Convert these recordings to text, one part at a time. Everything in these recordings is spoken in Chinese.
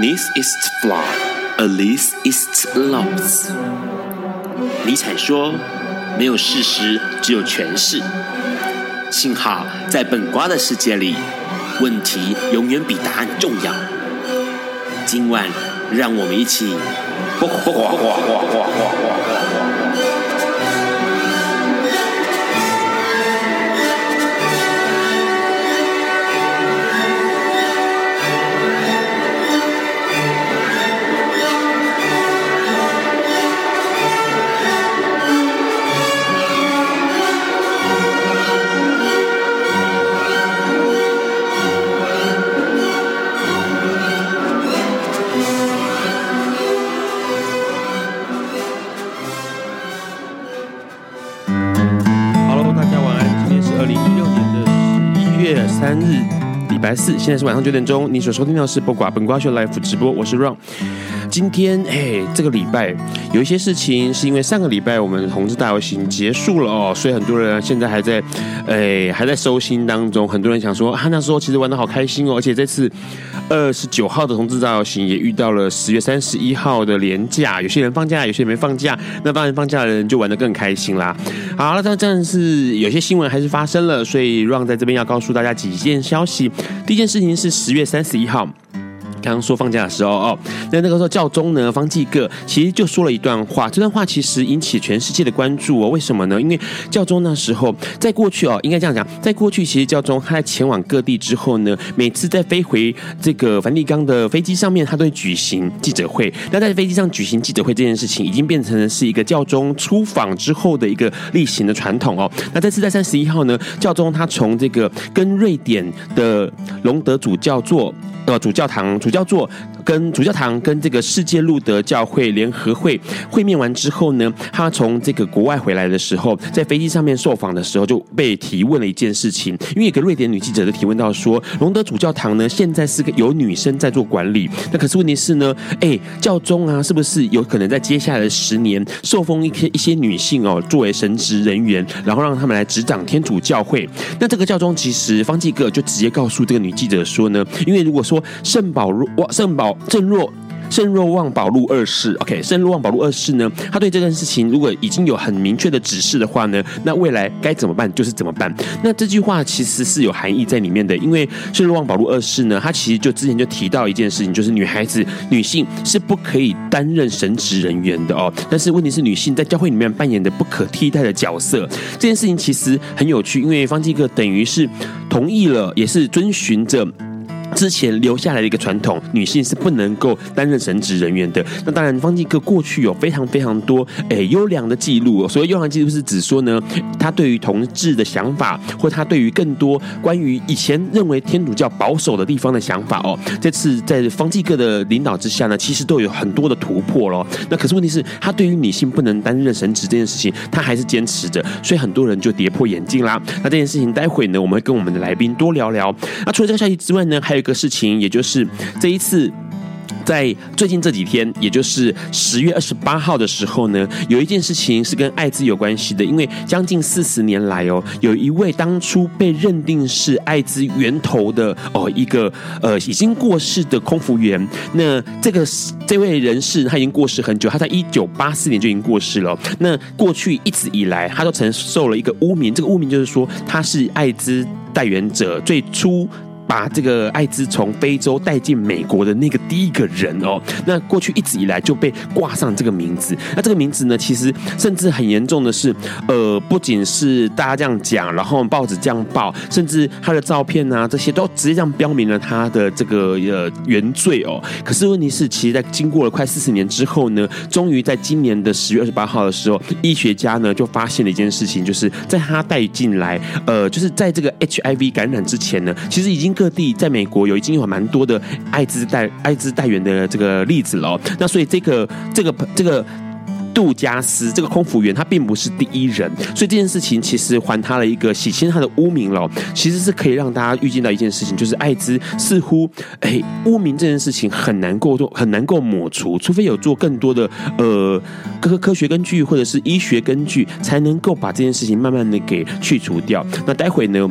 This ist wahr, alles ist los。尼采说：“没有事实，只有诠释。”幸好在本瓜的世界里，问题永远比答案重要。今晚，让我们一起。四，现在是晚上九点钟。你所收听到的是《不寡本瓜秀》life 直播，我是 Ron。今天，哎，这个礼拜有一些事情，是因为上个礼拜我们的同志大游行结束了哦，所以很多人现在还在，哎，还在收心当中。很多人想说，啊、那时候其实玩的好开心哦，而且这次。二十九号的同志大游行也遇到了十月三十一号的连假，有些人放假，有些人没放假。那当然放假的人就玩得更开心啦。好了，那但是有些新闻还是发生了，所以 Ron 在这边要告诉大家几件消息。第一件事情是十月三十一号。刚刚说放假的时候哦，那那个时候教宗呢，方济各其实就说了一段话，这段话其实引起全世界的关注哦。为什么呢？因为教宗那时候在过去哦，应该这样讲，在过去其实教宗他在前往各地之后呢，每次在飞回这个梵蒂冈的飞机上面，他都会举行记者会。那在飞机上举行记者会这件事情，已经变成了是一个教宗出访之后的一个例行的传统哦。那这次在三十一号呢，教宗他从这个跟瑞典的隆德主教座。呃，主教堂、叫做跟主教堂跟这个世界路德教会联合会会面完之后呢，他从这个国外回来的时候，在飞机上面受访的时候就被提问了一件事情，因为有个瑞典女记者就提问到说，隆德主教堂呢现在是个有女生在做管理，那可是问题是呢，哎，教宗啊，是不是有可能在接下来的十年受封一些一些女性哦作为神职人员，然后让他们来执掌天主教会？那这个教宗其实方济各就直接告诉这个女记者说呢，因为如果说圣保若哇，圣保正若。圣若望保禄二世，OK，圣若望保禄二世呢，他对这件事情如果已经有很明确的指示的话呢，那未来该怎么办就是怎么办。那这句话其实是有含义在里面的，因为圣若望保禄二世呢，他其实就之前就提到一件事情，就是女孩子、女性是不可以担任神职人员的哦。但是问题是，女性在教会里面扮演的不可替代的角色，这件事情其实很有趣，因为方济各等于是同意了，也是遵循着。之前留下来的一个传统，女性是不能够担任神职人员的。那当然，方济各过去有非常非常多诶优良的记录哦。所谓优良记录是指说呢，他对于同志的想法，或他对于更多关于以前认为天主教保守的地方的想法哦。这次在方济各的领导之下呢，其实都有很多的突破咯。那可是问题是，他对于女性不能担任神职这件事情，他还是坚持着，所以很多人就跌破眼镜啦。那这件事情，待会呢，我们会跟我们的来宾多聊聊。那除了这个消息之外呢，还有。一个事情，也就是这一次，在最近这几天，也就是十月二十八号的时候呢，有一件事情是跟艾滋有关系的。因为将近四十年来哦，有一位当初被认定是艾滋源头的哦，一个呃已经过世的空服员。那这个这位人士他已经过世很久，他在一九八四年就已经过世了。那过去一直以来，他都承受了一个污名，这个污名就是说他是艾滋带原者，最初。把这个艾滋从非洲带进美国的那个第一个人哦，那过去一直以来就被挂上这个名字。那这个名字呢，其实甚至很严重的是，呃，不仅是大家这样讲，然后报纸这样报，甚至他的照片啊，这些都直接这样标明了他的这个呃原罪哦。可是问题是，其实，在经过了快四十年之后呢，终于在今年的十月二十八号的时候，医学家呢就发现了一件事情，就是在他带进来，呃，就是在这个 HIV 感染之前呢，其实已经。各地在美国有已经有蛮多的艾滋带艾滋带原的这个例子了，那所以这个这个这个杜加斯这个空服员他并不是第一人，所以这件事情其实还他了一个洗清他的污名了，其实是可以让大家预见到一件事情，就是艾滋似乎哎污名这件事情很难够做很难够抹除，除非有做更多的呃科科学根据或者是医学根据，才能够把这件事情慢慢的给去除掉。那待会呢？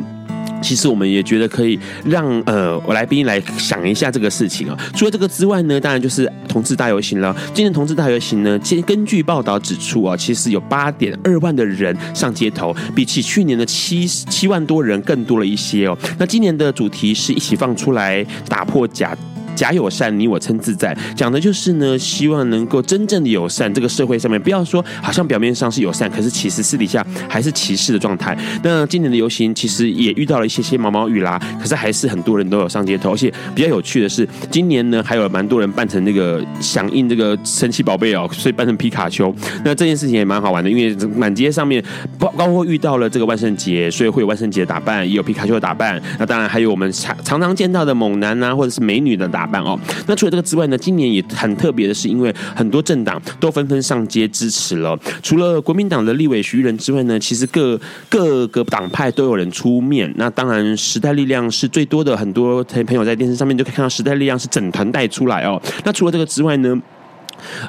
其实我们也觉得可以让呃我来宾来想一下这个事情啊。除了这个之外呢，当然就是同志大游行了。今年同志大游行呢，根据报道指出啊，其实有八点二万的人上街头，比起去年的七七万多人更多了一些哦。那今年的主题是一起放出来，打破假。假友善，你我称自在，讲的就是呢，希望能够真正的友善。这个社会上面，不要说好像表面上是友善，可是其实私底下还是歧视的状态。那今年的游行其实也遇到了一些些毛毛雨啦，可是还是很多人都有上街头。而且比较有趣的是，今年呢还有蛮多人扮成那个响应这个神奇宝贝哦，所以扮成皮卡丘。那这件事情也蛮好玩的，因为满街上面包包括遇到了这个万圣节，所以会有万圣节的打扮，也有皮卡丘的打扮。那当然还有我们常常常见到的猛男啊，或者是美女的打扮。哦，那除了这个之外呢，今年也很特别的是，因为很多政党都纷纷上街支持了。除了国民党的立委徐人之外呢，其实各各个党派都有人出面。那当然，时代力量是最多的，很多朋友在电视上面就可以看到时代力量是整团带出来哦。那除了这个之外呢？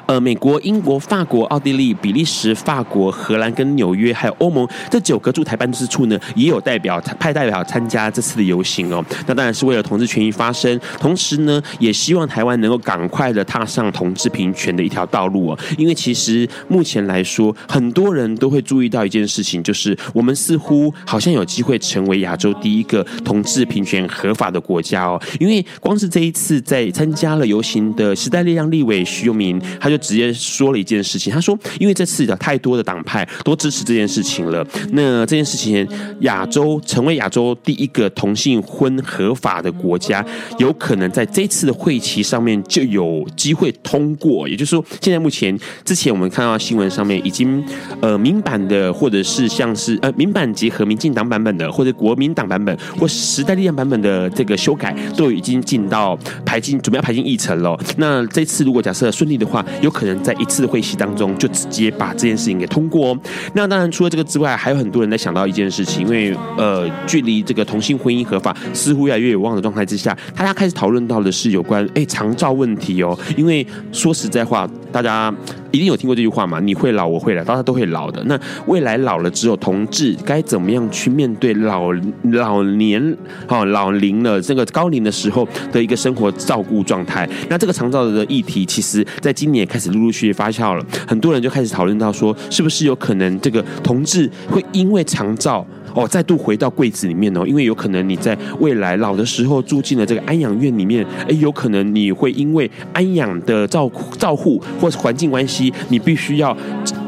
呃，美国、英国、法国、奥地利、比利时、法国、荷兰跟纽约，还有欧盟这九个驻台办事处呢，也有代表派代表参加这次的游行哦。那当然是为了同志权益发声，同时呢，也希望台湾能够赶快的踏上同志平权的一条道路哦。因为其实目前来说，很多人都会注意到一件事情，就是我们似乎好像有机会成为亚洲第一个同志平权合法的国家哦。因为光是这一次在参加了游行的时代力量立委徐永明。他就直接说了一件事情，他说：“因为这次的太多的党派都支持这件事情了，那这件事情，亚洲成为亚洲第一个同性婚合法的国家，有可能在这次的会期上面就有机会通过。也就是说，现在目前之前我们看到新闻上面已经呃民版的，或者是像是呃民版结合民进党版本的，或者国民党版本或时代力量版本的这个修改，都已经进到排进准备要排进议程了。那这次如果假设顺利的话，有可能在一次会期当中就直接把这件事情给通过哦。那当然，除了这个之外，还有很多人在想到一件事情，因为呃，距离这个同性婚姻合法似乎越来越有望的状态之下，大家开始讨论到的是有关哎长照问题哦。因为说实在话，大家一定有听过这句话嘛，你会老，我会老，大家都会老的。那未来老了之后，同志该怎么样去面对老老年哦老龄了这个高龄的时候的一个生活照顾状态？那这个长照的议题，其实在今年。也开始陆陆续续发酵了，很多人就开始讨论到说，是不是有可能这个同志会因为长照哦，再度回到柜子里面哦？因为有可能你在未来老的时候住进了这个安养院里面，哎，有可能你会因为安养的照照护或是环境关系，你必须要。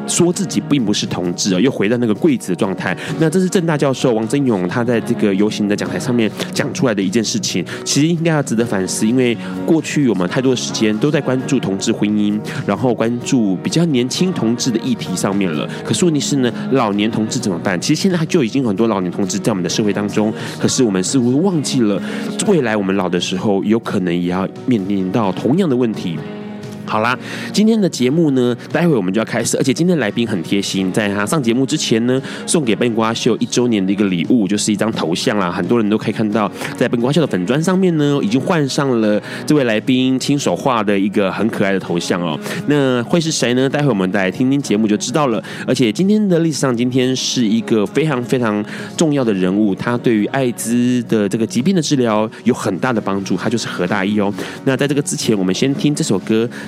说自己并不是同志啊，又回到那个柜子的状态。那这是郑大教授王增勇他在这个游行的讲台上面讲出来的一件事情，其实应该要值得反思。因为过去我们太多的时间都在关注同志婚姻，然后关注比较年轻同志的议题上面了。可是问题是呢，老年同志怎么办？其实现在就已经很多老年同志在我们的社会当中，可是我们似乎忘记了，未来我们老的时候，有可能也要面临到同样的问题。好啦，今天的节目呢，待会我们就要开始，而且今天来宾很贴心，在他上节目之前呢，送给笨瓜秀一周年的一个礼物，就是一张头像啦。很多人都可以看到，在笨瓜秀的粉砖上面呢，已经换上了这位来宾亲手画的一个很可爱的头像哦。那会是谁呢？待会我们再来听听节目就知道了。而且今天的历史上，今天是一个非常非常重要的人物，他对于艾滋的这个疾病的治疗有很大的帮助，他就是何大一哦。那在这个之前，我们先听这首歌。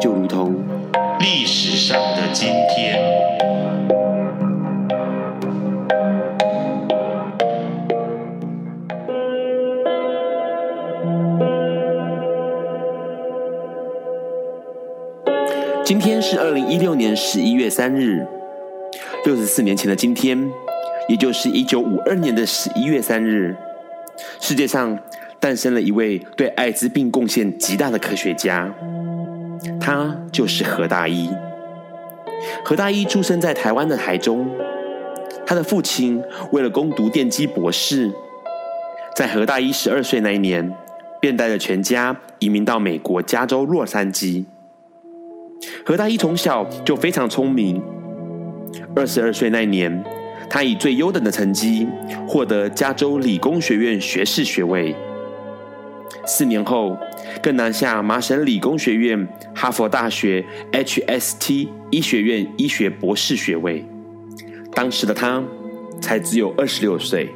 就如同历史上的今天，今天是二零一六年十一月三日，六十四年前的今天，也就是一九五二年的十一月三日，世界上诞生了一位对艾滋病贡献极大的科学家。他就是何大一。何大一出生在台湾的台中，他的父亲为了攻读电机博士，在何大一十二岁那一年，便带着全家移民到美国加州洛杉矶。何大一从小就非常聪明，二十二岁那年，他以最优等的成绩获得加州理工学院学士学位。四年后，更拿下麻省理工学院、哈佛大学 HST 医学院医学博士学位。当时的他才只有二十六岁。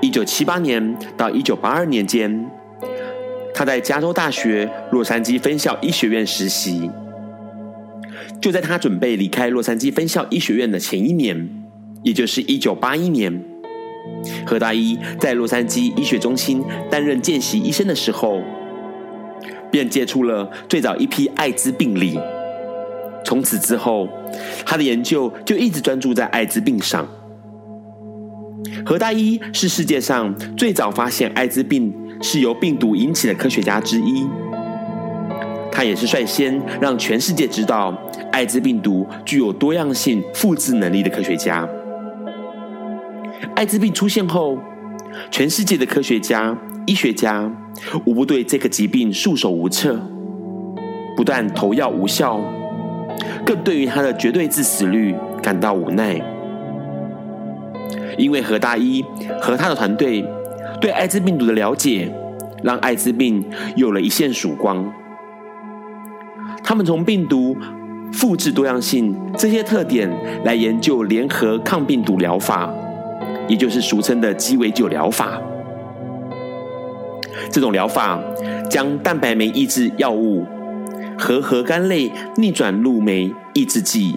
一九七八年到一九八二年间，他在加州大学洛杉矶分校医学院实习。就在他准备离开洛杉矶分校医学院的前一年，也就是一九八一年，何大一在洛杉矶医学中心担任见习医生的时候，便接触了最早一批艾滋病例。从此之后，他的研究就一直专注在艾滋病上。何大一是世界上最早发现艾滋病是由病毒引起的科学家之一。他也是率先让全世界知道艾滋病毒具有多样性复制能力的科学家。艾滋病出现后，全世界的科学家、医学家无不对这个疾病束手无策，不但投药无效，更对于他的绝对致死率感到无奈。因为何大一和他的团队对艾滋病毒的了解，让艾滋病有了一线曙光。他们从病毒复制多样性这些特点来研究联合抗病毒疗法，也就是俗称的鸡尾酒疗法。这种疗法将蛋白酶抑制药物和核苷类逆转录酶抑制剂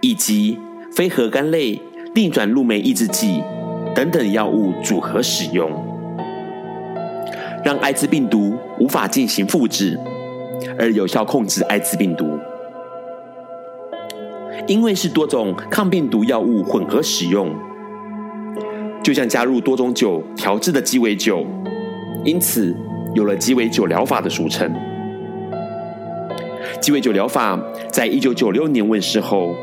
以及非核苷类逆转录酶抑制剂等等药物组合使用，让艾滋病毒无法进行复制，而有效控制艾滋病毒。因为是多种抗病毒药物混合使用，就像加入多种酒调制的鸡尾酒，因此有了鸡尾酒疗法的俗称。鸡尾酒疗法在一九九六年问世后。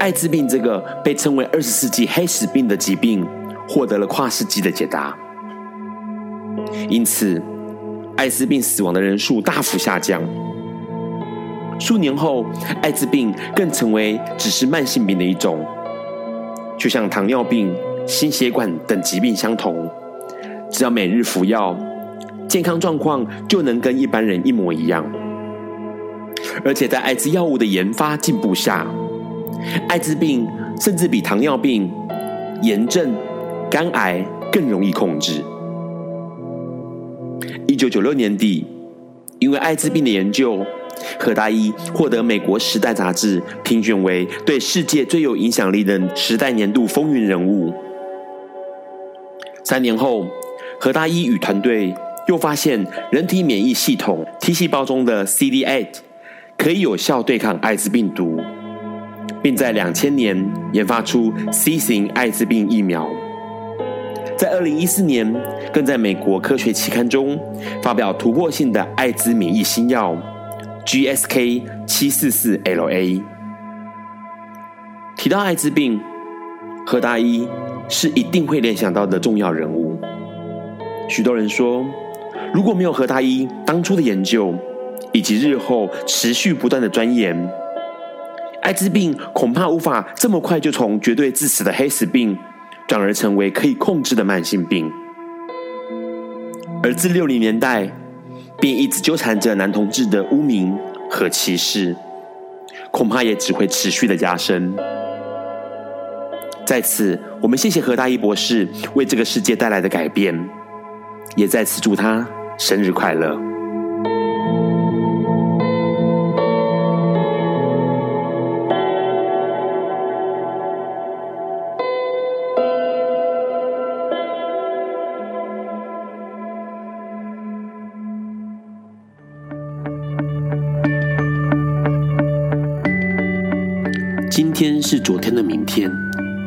艾滋病这个被称为二十世纪黑死病的疾病，获得了跨世纪的解答。因此，艾滋病死亡的人数大幅下降。数年后，艾滋病更成为只是慢性病的一种，就像糖尿病、心血管等疾病相同，只要每日服药，健康状况就能跟一般人一模一样。而且在艾滋药物的研发进步下，艾滋病甚至比糖尿病、炎症、肝癌更容易控制。一九九六年底，因为艾滋病的研究，何大一获得美国《时代》杂志评选为对世界最有影响力的《时代》年度风云人物。三年后，何大一与团队又发现，人体免疫系统 T 细胞中的 CD8 可以有效对抗艾滋病毒。并在两千年研发出 C 型艾滋病疫苗，在二零一四年更在美国科学期刊中发表突破性的艾滋免疫新药 GSK 七四四 LA。提到艾滋病，何大一是一定会联想到的重要人物。许多人说，如果没有何大一当初的研究以及日后持续不断的钻研，艾滋病恐怕无法这么快就从绝对致死的黑死病，转而成为可以控制的慢性病。而自六零年代，便一直纠缠着男同志的污名和歧视，恐怕也只会持续的加深。在此，我们谢谢何大一博士为这个世界带来的改变，也在此祝他生日快乐。今天是昨天的明天，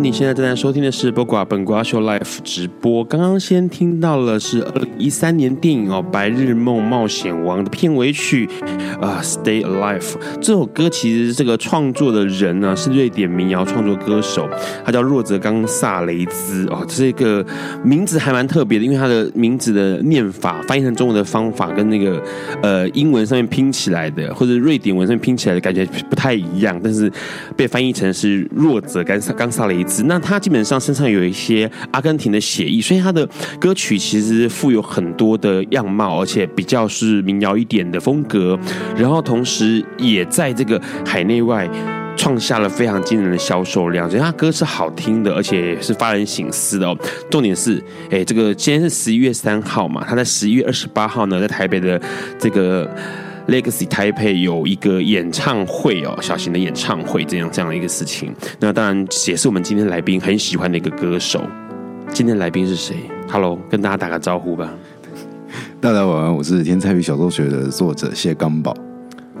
你现在正在收听的是《播瓜本瓜秀》Life 直播。刚刚先听到了是二零一三年电影哦《白日梦冒险王》的片尾曲啊《Stay Alive》这首歌其实这个创作的人呢是瑞典民谣创作歌手，他叫若泽冈萨雷兹哦，这是一个名字还蛮特别的，因为他的名字的念法翻译成中文的方法跟那个呃英文上面拼起来的或者瑞典文上面拼起来的感觉不太一样，但是被翻译成是若泽冈萨冈萨。雷那他基本上身上有一些阿根廷的血裔，所以他的歌曲其实富有很多的样貌，而且比较是民谣一点的风格。然后同时也在这个海内外创下了非常惊人的销售量，所以他歌是好听的，而且是发人省思的哦。重点是，哎，这个今天是十一月三号嘛，他在十一月二十八号呢，在台北的这个。Legacy Taipei 有一个演唱会哦，小型的演唱会这样这样的一个事情。那当然也是我们今天来宾很喜欢的一个歌手。今天来宾是谁？Hello，跟大家打个招呼吧。大家晚安，我是天才与小说学的作者谢刚宝。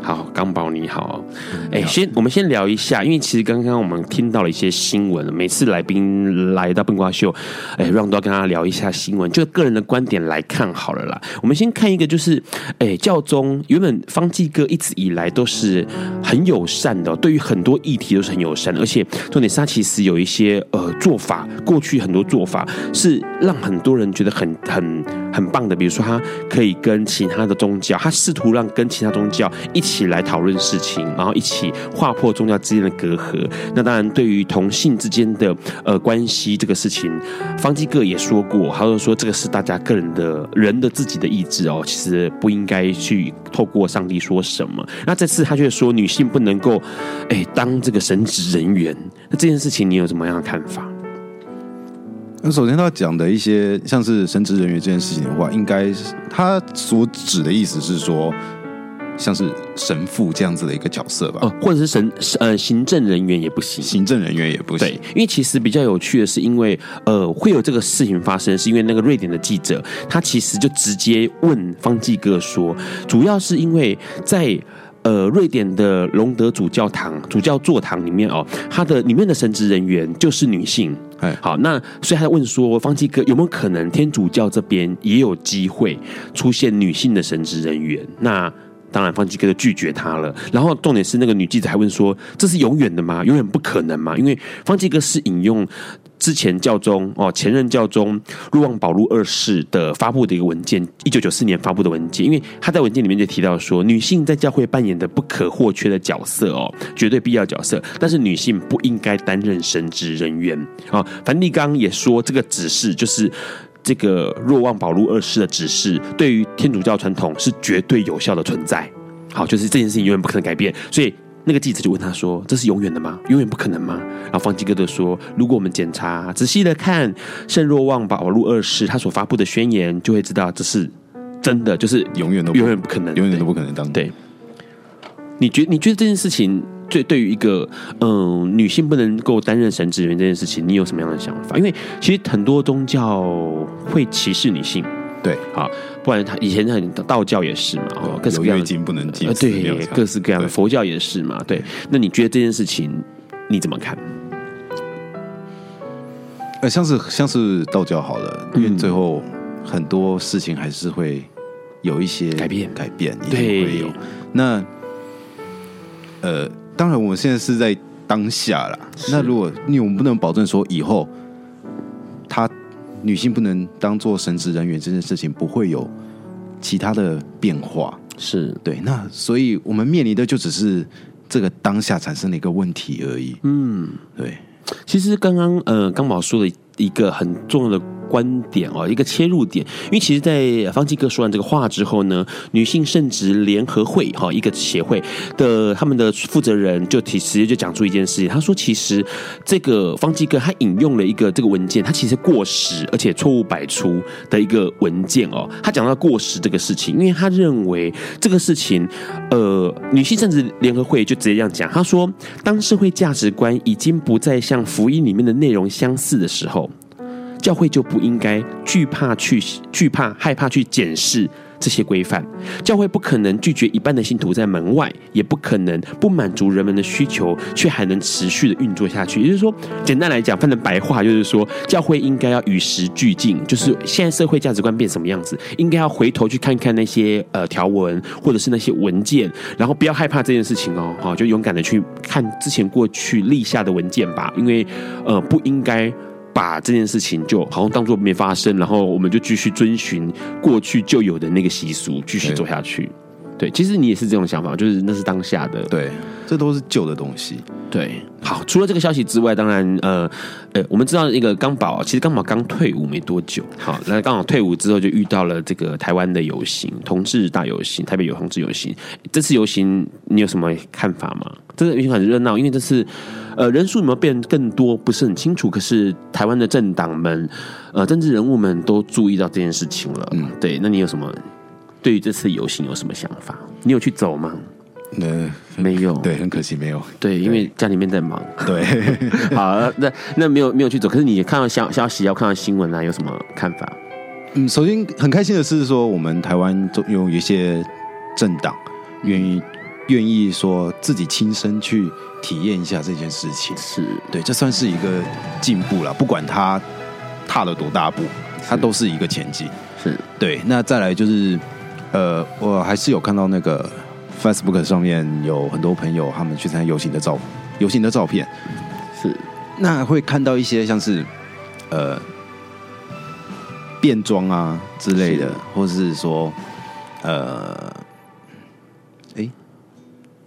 好，刚宝你好，哎、欸，先我们先聊一下，因为其实刚刚我们听到了一些新闻，每次来宾来到笨瓜秀，哎、欸，让都要跟他聊一下新闻，就个人的观点来看好了啦。我们先看一个，就是哎、欸，教宗原本方济哥一直以来都是很友善的，对于很多议题都是很友善的，而且重点是他其实有一些呃做法，过去很多做法是让很多人觉得很很很棒的，比如说他可以跟其他的宗教，他试图让跟其他宗教一起。一起来讨论事情，然后一起划破宗教之间的隔阂。那当然，对于同性之间的呃关系这个事情，方济各也说过，他就说这个是大家个人的人的自己的意志哦，其实不应该去透过上帝说什么。那这次他却说女性不能够哎当这个神职人员。那这件事情你有什么样的看法？那首先他讲的一些像是神职人员这件事情的话，应该他所指的意思是说。像是神父这样子的一个角色吧，哦，或者是神呃行政人员也不行，行政人员也不行。对，因为其实比较有趣的是，因为呃会有这个事情发生，是因为那个瑞典的记者他其实就直接问方济哥说，主要是因为在呃瑞典的隆德主教堂主教座堂里面哦，他的里面的神职人员就是女性。哎，好，那所以他问说，方济哥有没有可能天主教这边也有机会出现女性的神职人员？那当然，方济哥就拒绝他了。然后重点是，那个女记者还问说：“这是永远的吗？永远不可能吗？”因为方济哥是引用之前教宗哦，前任教宗若望保禄二世的发布的一个文件，一九九四年发布的文件。因为他在文件里面就提到说，女性在教会扮演的不可或缺的角色哦，绝对必要角色。但是女性不应该担任神职人员啊。梵蒂冈也说，这个指示就是。这个若望保禄二世的指示，对于天主教传统是绝对有效的存在。好，就是这件事情永远不可能改变。所以那个记者就问他说：“这是永远的吗？永远不可能吗？”然后方济各就说：“如果我们检查仔细的看圣若望保禄二世他所发布的宣言，就会知道这是真的，就是永远都永远不可能，永远都不可能当对。你觉你觉得这件事情？”对，对于一个嗯女性不能够担任神职人员这件事情，你有什么样的想法？因为其实很多宗教会歧视女性，对啊，不然他以前很道教也是嘛，哦，各式各样经不能进，对，各式各样的佛教也是嘛，对。那你觉得这件事情你怎么看？呃，像是像是道教好了，因为最后很多事情还是会有一些改变，改变，对，会有那呃。当然，我们现在是在当下啦。那如果你我们不能保证说以后，她女性不能当做神职人员这件事情不会有其他的变化，是对。那所以我们面临的就只是这个当下产生的一个问题而已。嗯，对。其实刚刚呃，刚宝说的一个很重要的。观点哦，一个切入点，因为其实，在方济哥说完这个话之后呢，女性圣职联合会哈一个协会的他们的负责人就提直接就讲出一件事情，他说，其实这个方济哥他引用了一个这个文件，他其实过时而且错误百出的一个文件哦。他讲到过时这个事情，因为他认为这个事情，呃，女性圣职联合会就直接这样讲，他说，当社会价值观已经不再像福音里面的内容相似的时候。教会就不应该惧怕去惧怕害怕去检视这些规范。教会不可能拒绝一半的信徒在门外，也不可能不满足人们的需求，却还能持续的运作下去。也就是说，简单来讲，翻成白话就是说，教会应该要与时俱进，就是现在社会价值观变什么样子，应该要回头去看看那些呃条文或者是那些文件，然后不要害怕这件事情哦，好，就勇敢的去看之前过去立下的文件吧，因为呃不应该。把这件事情就好像当做没发生，然后我们就继续遵循过去就有的那个习俗，继续走下去。对，其实你也是这种想法，就是那是当下的。对，这都是旧的东西。对，好，除了这个消息之外，当然，呃，呃，我们知道一个刚宝，其实刚宝刚退伍没多久，好，那刚好退伍之后就遇到了这个台湾的游行，同志大游行，台北有同志游行。这次游行你有什么看法吗？这个游行很热闹，因为这次。呃，人数有没有变更多，不是很清楚。可是台湾的政党们，呃，政治人物们都注意到这件事情了。嗯，对。那你有什么对于这次游行有什么想法？你有去走吗？嗯，没有。对，很可惜没有。对，因为家里面在忙。对。好，那那没有没有去走。可是你看到消消息，要看到新闻啊，有什么看法？嗯，首先很开心的是说，我们台湾总有一些政党愿意愿意说自己亲身去。体验一下这件事情，是对，这算是一个进步了。不管他踏了多大步，他都是一个前进。是对。那再来就是，呃，我还是有看到那个 Facebook 上面有很多朋友他们去参加游行的照游行的照片。是。那会看到一些像是呃变装啊之类的，是或者是说呃，哎，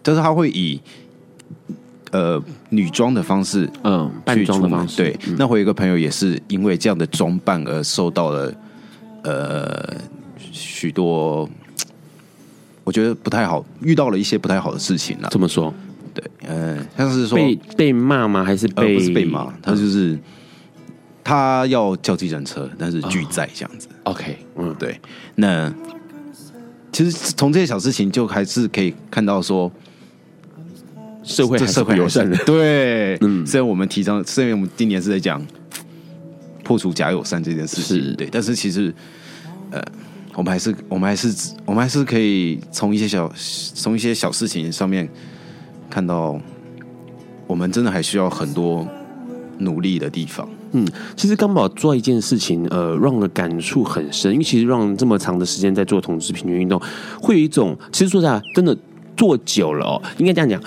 就是他会以。呃，女装的方式，嗯，扮装的方式，对。嗯、那我有一个朋友也是因为这样的装扮而受到了呃许多，我觉得不太好，遇到了一些不太好的事情了。这么说？对，呃，像是说被被骂吗？还是被、呃、不是被骂？他就是、嗯、他要叫计程车，但是拒载这样子。哦、OK，嗯，对。那其实从这些小事情就还是可以看到说。社会这社会友善的，对，嗯，虽然我们提倡，虽然我们今年是在讲破除假友善这件事情，对，但是其实，呃，我们还是，我们还是，我们还是可以从一些小，从一些小事情上面看到，我们真的还需要很多努力的地方。嗯，其实刚宝做一件事情，呃，让的感触很深，因为其实让这么长的时间在做同志平权运动，会有一种，其实说实在，真的做久了哦，应该这样讲。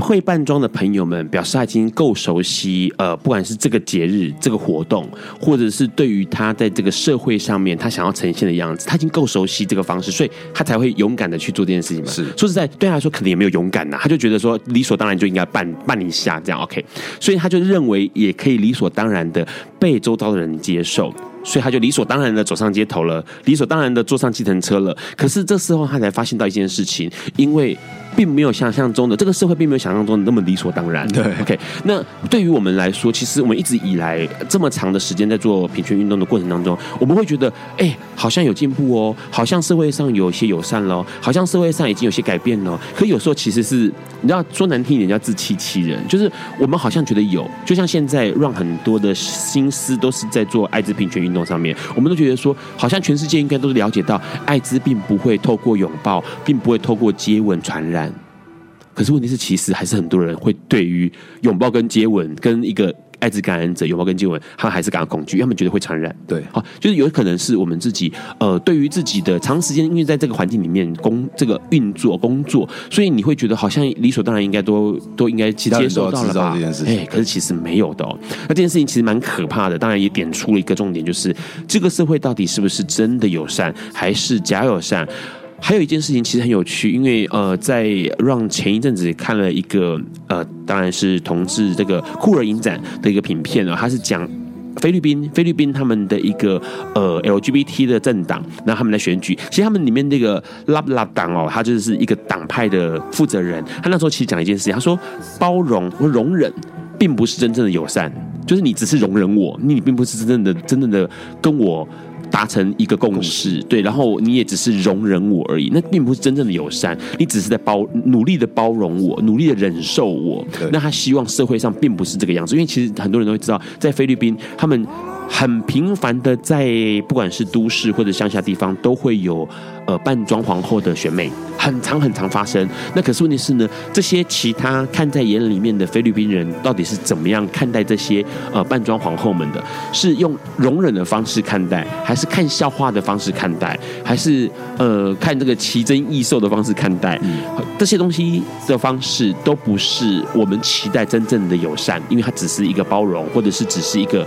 会扮装的朋友们表示他已经够熟悉，呃，不管是这个节日、这个活动，或者是对于他在这个社会上面他想要呈现的样子，他已经够熟悉这个方式，所以他才会勇敢的去做这件事情嘛。是，说实在，对他来说可能也没有勇敢呐，他就觉得说理所当然就应该扮扮一下这样 OK，所以他就认为也可以理所当然的被周遭的人接受。所以他就理所当然的走上街头了，理所当然的坐上计程车了。可是这时候他才发现到一件事情，因为并没有想象中的这个社会并没有想象中的那么理所当然。对，OK。那对于我们来说，其实我们一直以来这么长的时间在做平权运动的过程当中，我们会觉得，哎，好像有进步哦，好像社会上有一些友善了，好像社会上已经有些改变了。可有时候其实是，你知道说难听一点叫自欺欺人，就是我们好像觉得有，就像现在让很多的心思都是在做艾滋平权运动上面，我们都觉得说，好像全世界应该都是了解到，艾滋并不会透过拥抱，并不会透过接吻传染。可是问题是，其实还是很多人会对于拥抱跟接吻跟一个。艾滋感染者拥抱跟接吻，他们还是感到恐惧，因为他们觉得会传染。对，好，就是有可能是我们自己，呃，对于自己的长时间因为在这个环境里面工这个运作工作，所以你会觉得好像理所当然应该都都应该接受到了吧？哎，可是其实没有的哦。那这件事情其实蛮可怕的，当然也点出了一个重点，就是这个社会到底是不是真的友善，还是假友善？还有一件事情其实很有趣，因为呃，在让前一阵子看了一个呃，当然是同志这个酷儿影展的一个影片啊，他是讲菲律宾菲律宾他们的一个呃 LGBT 的政党，那他们来选举，其实他们里面那个拉布拉党哦，他就是一个党派的负责人，他那时候其实讲一件事情，他说包容或容忍并不是真正的友善，就是你只是容忍我，你并不是真正的真正的跟我。达成一个共识，对，然后你也只是容忍我而已，那并不是真正的友善，你只是在包努力的包容我，努力的忍受我。那他希望社会上并不是这个样子，因为其实很多人都会知道，在菲律宾他们。很频繁的在不管是都市或者乡下地方，都会有呃扮装皇后的选美，很常很常发生。那可是问题是呢，这些其他看在眼里面的菲律宾人，到底是怎么样看待这些呃扮装皇后们的？是用容忍的方式看待，还是看笑话的方式看待，还是呃看这个奇珍异兽的方式看待？嗯，这些东西的方式都不是我们期待真正的友善，因为它只是一个包容，或者是只是一个。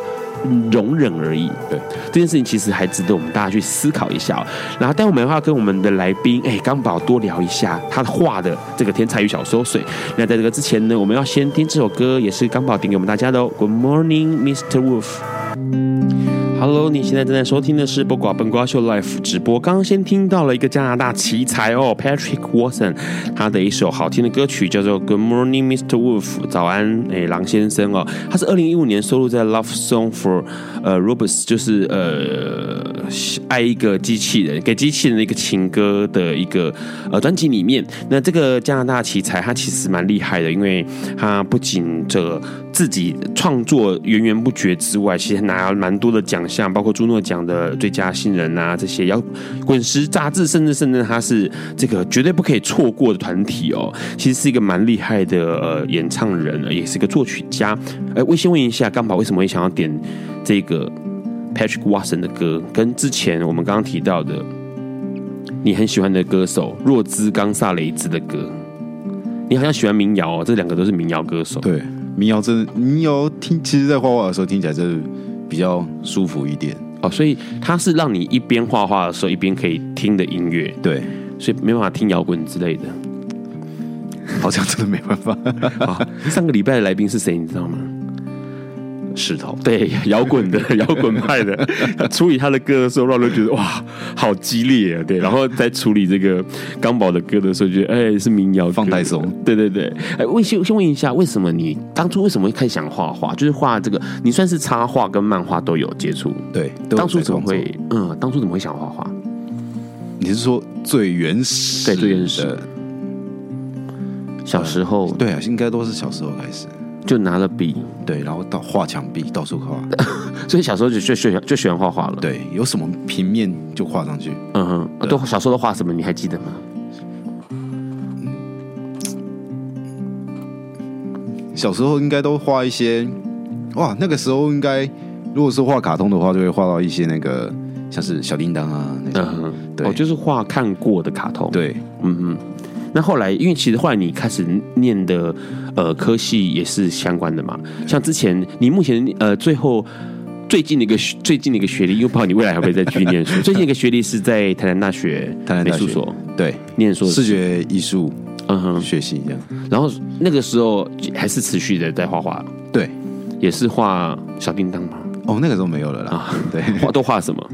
容忍而已。对，这件事情其实还值得我们大家去思考一下。然后，待会我们要跟我们的来宾，哎，刚宝多聊一下他画的这个《天才与小说水》。那在这个之前呢，我们要先听这首歌，也是刚宝点给我们大家的哦。Good morning, Mr. Wolf。Hello，你现在正在收听的是不瓜本瓜秀 Live 直播。刚刚先听到了一个加拿大奇才哦，Patrick Watson，他的一首好听的歌曲叫做 Good Morning Mr. Wolf，早安，哎，狼先生哦。他是二零一五年收录在 Love Song for 呃 Robots，就是呃爱一个机器人给机器人的一个情歌的一个呃专辑里面。那这个加拿大奇才他其实蛮厉害的，因为他不仅这自己创作源源不绝之外，其实拿了蛮多的奖项。包括朱诺奖的最佳新人啊，这些要滚石杂志，甚至甚至他是这个绝对不可以错过的团体哦。其实是一个蛮厉害的呃演唱人，也是一个作曲家。哎，我先问一下，刚宝为什么会想要点这个 Patrick Watson 的歌？跟之前我们刚刚提到的你很喜欢的歌手若兹冈萨雷兹的歌，你好像喜欢民谣哦。这两个都是民谣歌手。对，民谣真的民谣听，其实在画画的时候听起来真的。比较舒服一点哦，所以它是让你一边画画的时候一边可以听的音乐，对，所以没办法听摇滚之类的，好像真的没办法。好，上个礼拜的来宾是谁，你知道吗？石头对摇滚的 摇滚派的，他处理他的歌的时候，让人觉得哇，好激烈啊！对，然后在处理这个刚宝的歌的时候，觉得哎、欸、是民谣放太松。对对对，哎，问先先问一下，为什么你当初为什么会开始想画画？就是画这个，你算是插画跟漫画都有接触？对，当初怎么会嗯？当初怎么会想画画？你是说最原始？对，最原始。小时候、呃，对啊，应该都是小时候开始。就拿了笔，对，然后到画墙壁，到处画，所以小时候就就喜欢就喜欢画画了。对，有什么平面就画上去。嗯哼，都小时候都画什么？你还记得吗？小时候应该都画一些，哇，那个时候应该如果是画卡通的话，就会画到一些那个像是小叮当啊那种。对，哦，就是画看过的卡通。对，嗯嗯。那后来，因为其实后来你开始念的呃科系也是相关的嘛，像之前你目前呃最后最近的一个最近的一个学历，又不知道你未来会不会再继续念书。最近一个学历是在台南大学台南美术所，对，念说视觉艺术，嗯哼，学习这样。然后那个时候还是持续的在画画，对，也是画小叮当嘛。哦，那个时候没有了啦。啊、对，画都画什么？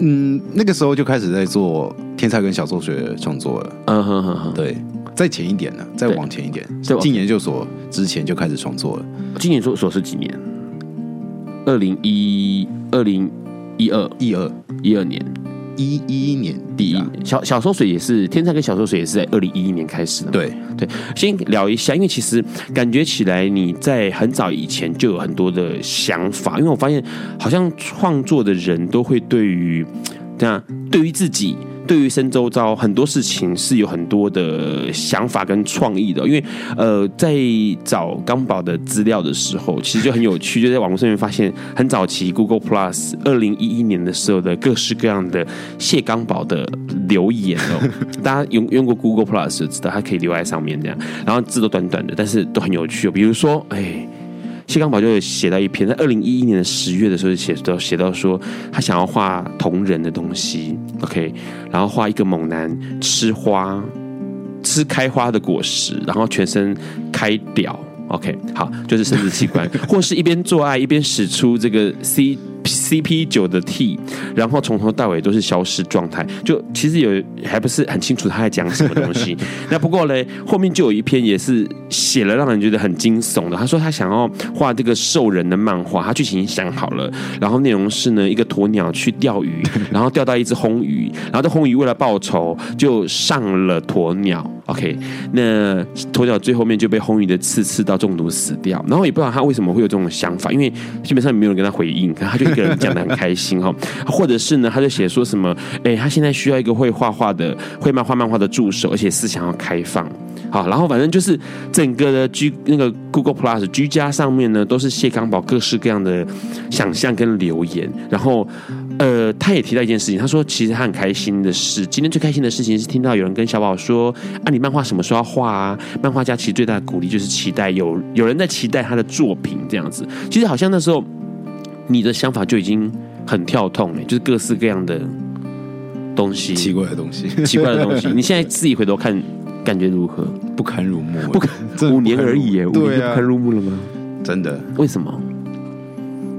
嗯，那个时候就开始在做。天才跟小说学创作了，嗯哼哼哼，对，再前一点呢，再往前一点，进研究所之前就开始创作了。进研究所是几年？二零一二零一二一二一二年一一年第一年。小小说水也是天才跟小说水也是在二零一一年开始的。对对，先聊一下，因为其实感觉起来你在很早以前就有很多的想法，因为我发现好像创作的人都会对于这样对于自己。对于身周遭很多事情是有很多的想法跟创意的，因为呃，在找刚宝的资料的时候，其实就很有趣，就在网络上面发现很早期 Google Plus 二零一一年的时候的各式各样的谢刚宝的留言哦，大家用用过 Google Plus 就知道，它可以留在上面这样，然后字都短短的，但是都很有趣哦，比如说哎。谢刚宝就写到一篇，在二零一一年的十月的时候，写到写到说，他想要画同人的东西，OK，然后画一个猛男吃花，吃开花的果实，然后全身开屌，OK，好，就是生殖器官，或是一边做爱一边使出这个 C。CP 九的 T，然后从头到尾都是消失状态，就其实有还不是很清楚他在讲什么东西。那不过嘞，后面就有一篇也是写了让人觉得很惊悚的。他说他想要画这个兽人的漫画，他剧情已经想好了，然后内容是呢一个鸵鸟去钓鱼，然后钓到一只红鱼，然后这红鱼为了报仇就上了鸵鸟。OK，那鸵鸟最后面就被红鱼的刺刺到中毒死掉，然后也不知道他为什么会有这种想法，因为基本上也没有人跟他回应，他就一个人讲得很开心哈，或者是呢，他就写说什么，哎，他现在需要一个会画画的、会漫画漫画的助手，而且思想要开放，好，然后反正就是整个的居那个 Google Plus 居家上面呢，都是谢康宝各式各样的想象跟留言，然后。呃，他也提到一件事情，他说其实他很开心的是，今天最开心的事情是听到有人跟小宝说啊，你漫画什么时候要画啊？漫画家其实最大的鼓励就是期待有有人在期待他的作品这样子。其实好像那时候你的想法就已经很跳痛了，就是各式各样的东西，奇怪的东西，奇怪的东西。你现在自己回头看，感觉如何？不堪入目，不堪，五年而已耶，五年就不堪入目了吗？真的？为什么？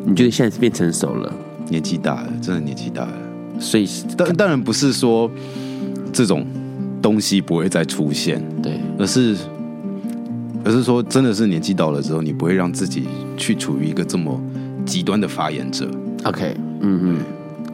你觉得现在是变成熟了？年纪大了，真的年纪大了，所以当当然不是说这种东西不会再出现，对，而是而是说真的是年纪到了之后，你不会让自己去处于一个这么极端的发言者。OK，嗯嗯。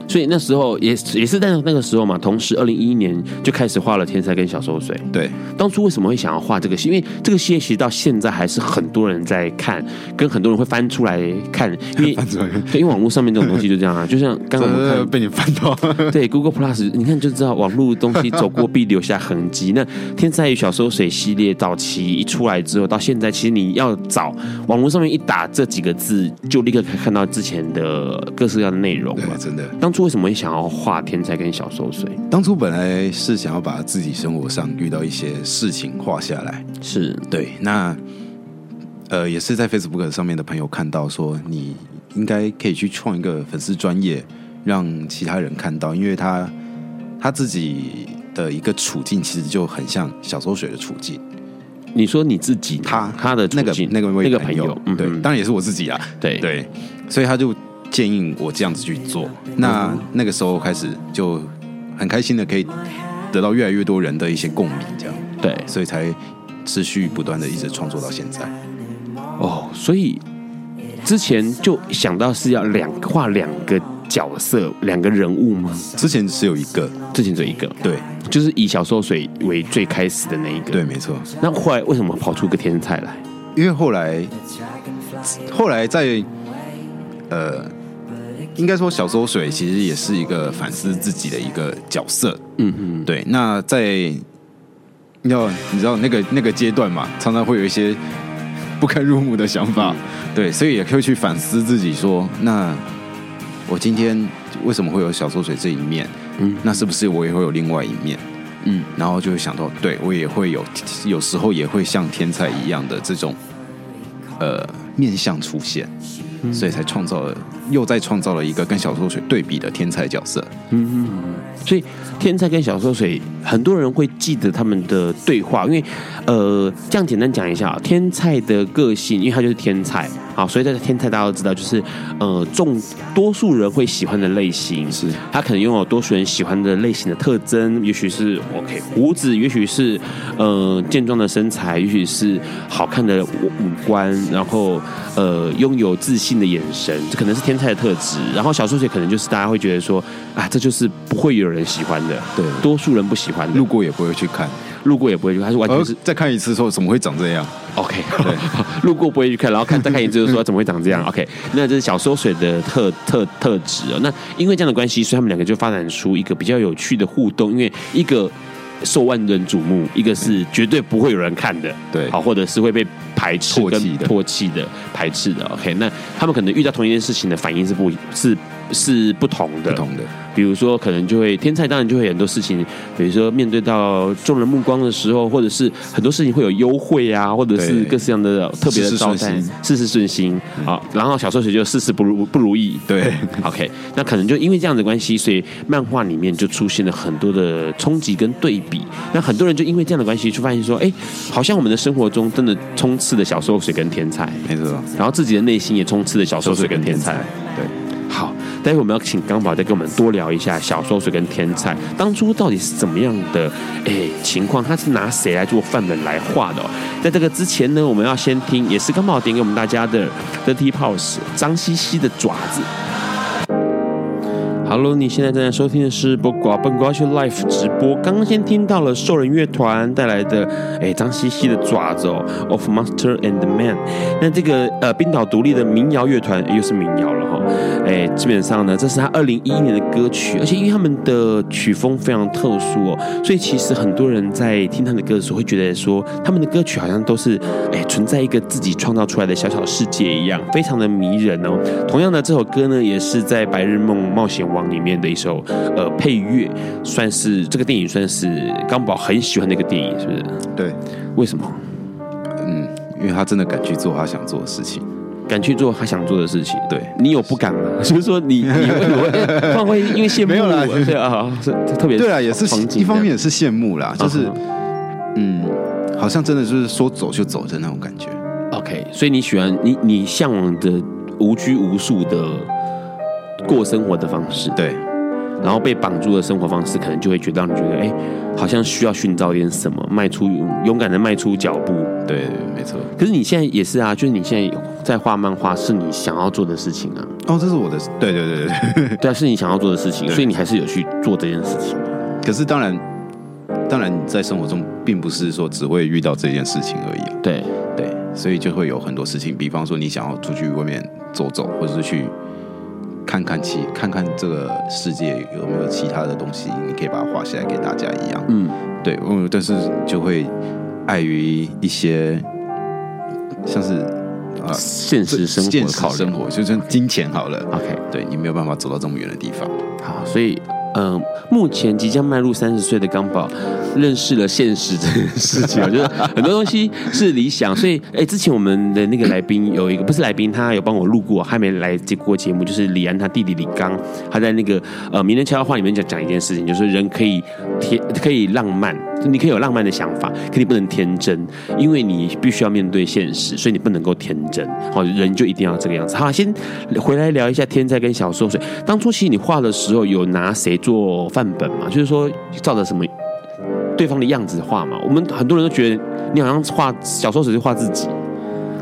所以那时候也也是在那个时候嘛，同时二零一一年就开始画了《天才》跟《小搜水》。对，当初为什么会想要画这个戏？因为这个戏其实到现在还是很多人在看，跟很多人会翻出来看。因为 因为网络上面这种东西就这样啊，就像刚刚我们看被你翻到，对，Google Plus，你看就知道网络东西走过必留下痕迹。那《天才与小搜水》系列早期一出来之后，到现在其实你要找网络上面一打这几个字，就立刻可以看到之前的各式各样的内容了。真的，当初。为什么会想要画天才跟小搜水？当初本来是想要把自己生活上遇到一些事情画下来，是对。那呃，也是在 Facebook 上面的朋友看到说，你应该可以去创一个粉丝专业，让其他人看到，因为他他自己的一个处境其实就很像小搜水的处境。你说你自己，他他的那个那个那个朋友，对，嗯、当然也是我自己啊，对对，所以他就。建议我这样子去做，那那个时候开始就很开心的，可以得到越来越多人的一些共鸣，这样对，所以才持续不断的一直创作到现在。哦，所以之前就想到是要两画两个角色，两个人物吗？之前只有一个，之前只有一个，对，就是以小搜水为最开始的那一个，对，没错。那后来为什么跑出个天才来？因为后来，后来在呃。应该说，小搜水其实也是一个反思自己的一个角色。嗯嗯，对。那在要你知道那个那个阶段嘛，常常会有一些不堪入目的想法。嗯、对，所以也可以去反思自己说，那我今天为什么会有小搜水这一面？嗯，那是不是我也会有另外一面？嗯，然后就会想到，对我也会有，有时候也会像天才一样的这种呃面相出现。所以才创造了，又再创造了一个跟小缩水对比的天才角色。嗯嗯，所以天才跟小缩水，很多人会记得他们的对话，因为呃，这样简单讲一下，天才的个性，因为他就是天才啊，所以在天才大家都知道，就是呃，众多数人会喜欢的类型，是他可能拥有多数人喜欢的类型的特征，也许是 OK 胡子，也许是呃健壮的身材，也许是好看的五五官，然后呃拥有自信。的眼神，这可能是天才的特质。然后小搜水可能就是大家会觉得说，啊，这就是不会有人喜欢的，对，多数人不喜欢的，路过也不会去看，路过也不会去看，是完全是再看一次说怎么会长这样？OK，对，路过不会去看，然后看再看一次就说怎么会长这样？OK，那这是小缩水的特特特质哦。那因为这样的关系，所以他们两个就发展出一个比较有趣的互动，因为一个。受万人瞩目，一个是绝对不会有人看的，对，好，或者是会被排斥、跟唾弃的、排斥的。OK，那他们可能遇到同一件事情的反应是不，是是不同的，不同的。比如说，可能就会天才，当然就会很多事情，比如说面对到众人目光的时候，或者是很多事情会有优惠啊，或者是各式各样的特别的招待，事事顺心。啊，然后小搜水就事事不如不如意。对，OK，那可能就因为这样的关系，所以漫画里面就出现了很多的冲击跟对比。那很多人就因为这样的关系，就发现说，哎，好像我们的生活中真的充斥了小搜水跟天才，没错。然后自己的内心也充斥了小搜水跟天才。对，好。待会我们要请刚宝再跟我们多聊一下小搜水跟天菜当初到底是怎么样的哎情况，他是拿谁来做范本来画的哦？在这个之前呢，我们要先听，也是刚宝点给我们大家的 Dirty Paws 脏兮兮的爪子。Hello，你现在正在收听的是播瓜笨瓜秀 Live 直播。刚刚先听到了兽人乐团带来的哎脏兮兮的爪子哦，Of Monster and Man。那这个呃冰岛独立的民谣乐团又是民谣了哈。哎，基本上呢，这是他二零一一年的歌曲，而且因为他们的曲风非常特殊哦，所以其实很多人在听他们的歌的时候会觉得说，他们的歌曲好像都是哎存在一个自己创造出来的小小世界一样，非常的迷人哦。同样的，这首歌呢也是在《白日梦冒险王》里面的一首呃配乐，算是这个电影算是刚宝很喜欢的一个电影，是不是？对，为什么？嗯，因为他真的敢去做他想做的事情，敢去做他想做的事情。对，你有不敢吗？所 以说你你会会 会因为羡慕没有啦，对啊，是特别对啊，也是一方面也是羡慕啦，就是嗯，好像真的就是说走就走的那种感觉。OK，所以你喜欢你你向往的无拘无束的。过生活的方式，对，然后被绑住的生活方式，可能就会觉得让你觉得，哎，好像需要寻找点什么，迈出勇敢的迈出脚步。对，没错。可是你现在也是啊，就是你现在在画漫画，是你想要做的事情啊。哦，这是我的，对对对对，对啊，是你想要做的事情，所以你还是有去做这件事情。可是当然，当然你在生活中并不是说只会遇到这件事情而已。对对，所以就会有很多事情，比方说你想要出去外面走走，或者是去。看看其看看这个世界有没有其他的东西，你可以把它画下来给大家一样。嗯，对，嗯，但是就会碍于一些像是啊现实生活，现实生活就像金钱好了。OK，对你没有办法走到这么远的地方。好，所以。嗯、目前即将迈入三十岁的刚宝，认识了现实这件事情。我觉得很多东西是理想，所以，哎，之前我们的那个来宾有一个不是来宾，他有帮我录过，还没来接过节目，就是李安他弟弟李刚，他在那个呃《名人悄悄话》里面讲讲一件事情，就是人可以天可以浪漫，你可以有浪漫的想法，可你不能天真，因为你必须要面对现实，所以你不能够天真。好，人就一定要这个样子。好，先回来聊一下天菜跟小搜水。当初其实你画的时候有拿谁？做范本嘛，就是说照着什么对方的样子画嘛。我们很多人都觉得你好像画小时候只是画自己，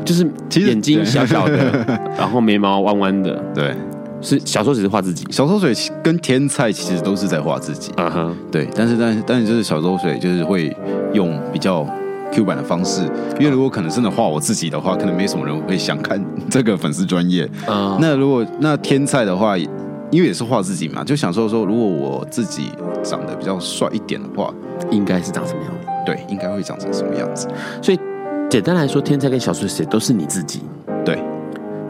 就是眼睛小小的，然后眉毛弯弯的。对，是小时候只是画自己。小搜水跟天菜其实都是在画自己。嗯哼，对。但是但是但是就是小搜水就是会用比较 Q 版的方式，因为如果可能真的画我自己的话，可能没什么人会想看这个粉丝专业。嗯，那如果那天菜的话。因为也是画自己嘛，就想说说，如果我自己长得比较帅一点的话，应该是长什么样子？对，应该会长成什么样子？所以简单来说，天才跟小说写都是你自己。对，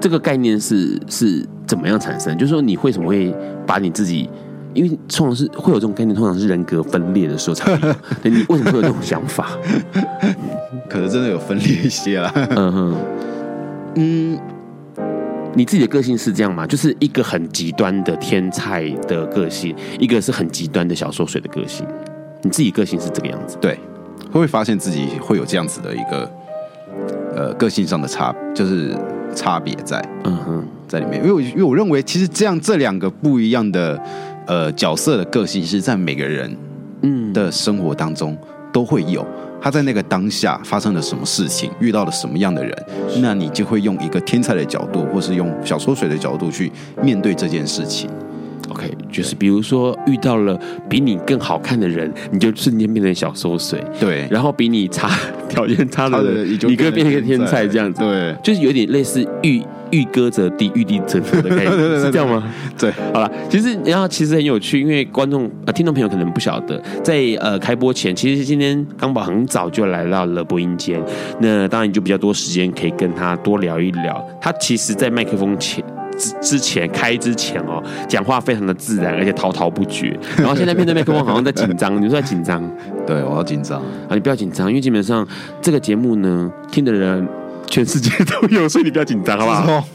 这个概念是是怎么样产生？就是说，你为什么会把你自己？因为通常是会有这种概念，通常是人格分裂的时候才会有。对，你为什么会有这种想法？可能真的有分裂一些啦。嗯哼，嗯。你自己的个性是这样吗？就是一个很极端的天才的个性，一个是很极端的小缩水的个性。你自己个性是这个样子？对，会不会发现自己会有这样子的一个呃个性上的差，就是差别在嗯哼在里面。因为我因为我认为，其实这样这两个不一样的呃角色的个性，是在每个人嗯的生活当中都会有。他在那个当下发生了什么事情，遇到了什么样的人，那你就会用一个天才的角度，或是用小缩水的角度去面对这件事情。OK，就是比如说遇到了比你更好看的人，你就瞬间变成小缩水。对，然后比你差 条件差的人，你可以变成一个天才这样子。对，就是有点类似遇。遇歌则地，欲地则佛的概念 是这样吗？对，好了，其实然后其实很有趣，因为观众呃听众朋友可能不晓得，在呃开播前，其实今天刚宝很早就来到了播音间，那当然就比较多时间可以跟他多聊一聊。他其实，在麦克风前之之前开之前哦，讲话非常的自然，而且滔滔不绝。然后现在面对麦克风，好像在紧张，你说在紧张？对，我要紧张啊！你不要紧张，因为基本上这个节目呢，听的人。全世界都有，所以你不要紧张，好不好？